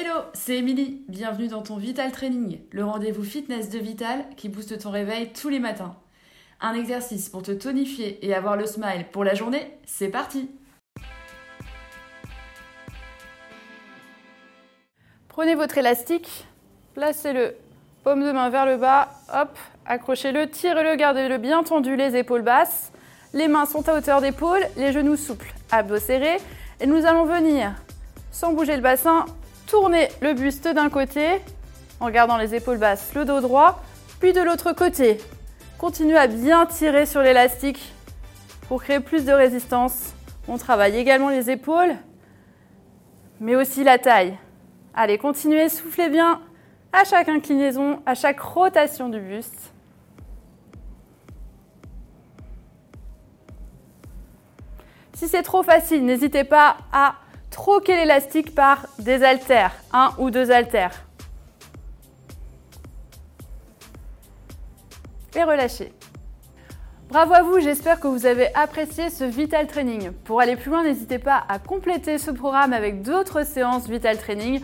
Hello, c'est Émilie. Bienvenue dans ton Vital Training, le rendez-vous fitness de Vital qui booste ton réveil tous les matins. Un exercice pour te tonifier et avoir le smile pour la journée, c'est parti Prenez votre élastique, placez-le paume de main vers le bas, hop, accrochez-le, tirez-le, gardez-le bien tendu, les épaules basses. Les mains sont à hauteur d'épaule, les genoux souples, abdos serrés. Et nous allons venir, sans bouger le bassin, Tournez le buste d'un côté en gardant les épaules basses, le dos droit, puis de l'autre côté. Continuez à bien tirer sur l'élastique pour créer plus de résistance. On travaille également les épaules, mais aussi la taille. Allez, continuez, soufflez bien à chaque inclinaison, à chaque rotation du buste. Si c'est trop facile, n'hésitez pas à troquer l'élastique par des haltères, un ou deux haltères. Et relâchez. Bravo à vous, j'espère que vous avez apprécié ce Vital Training. Pour aller plus loin, n'hésitez pas à compléter ce programme avec d'autres séances Vital Training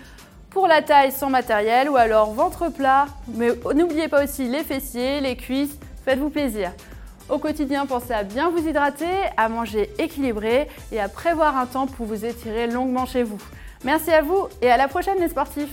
pour la taille sans matériel ou alors ventre plat. Mais n'oubliez pas aussi les fessiers, les cuisses, faites-vous plaisir. Au quotidien, pensez à bien vous hydrater, à manger équilibré et à prévoir un temps pour vous étirer longuement chez vous. Merci à vous et à la prochaine les sportifs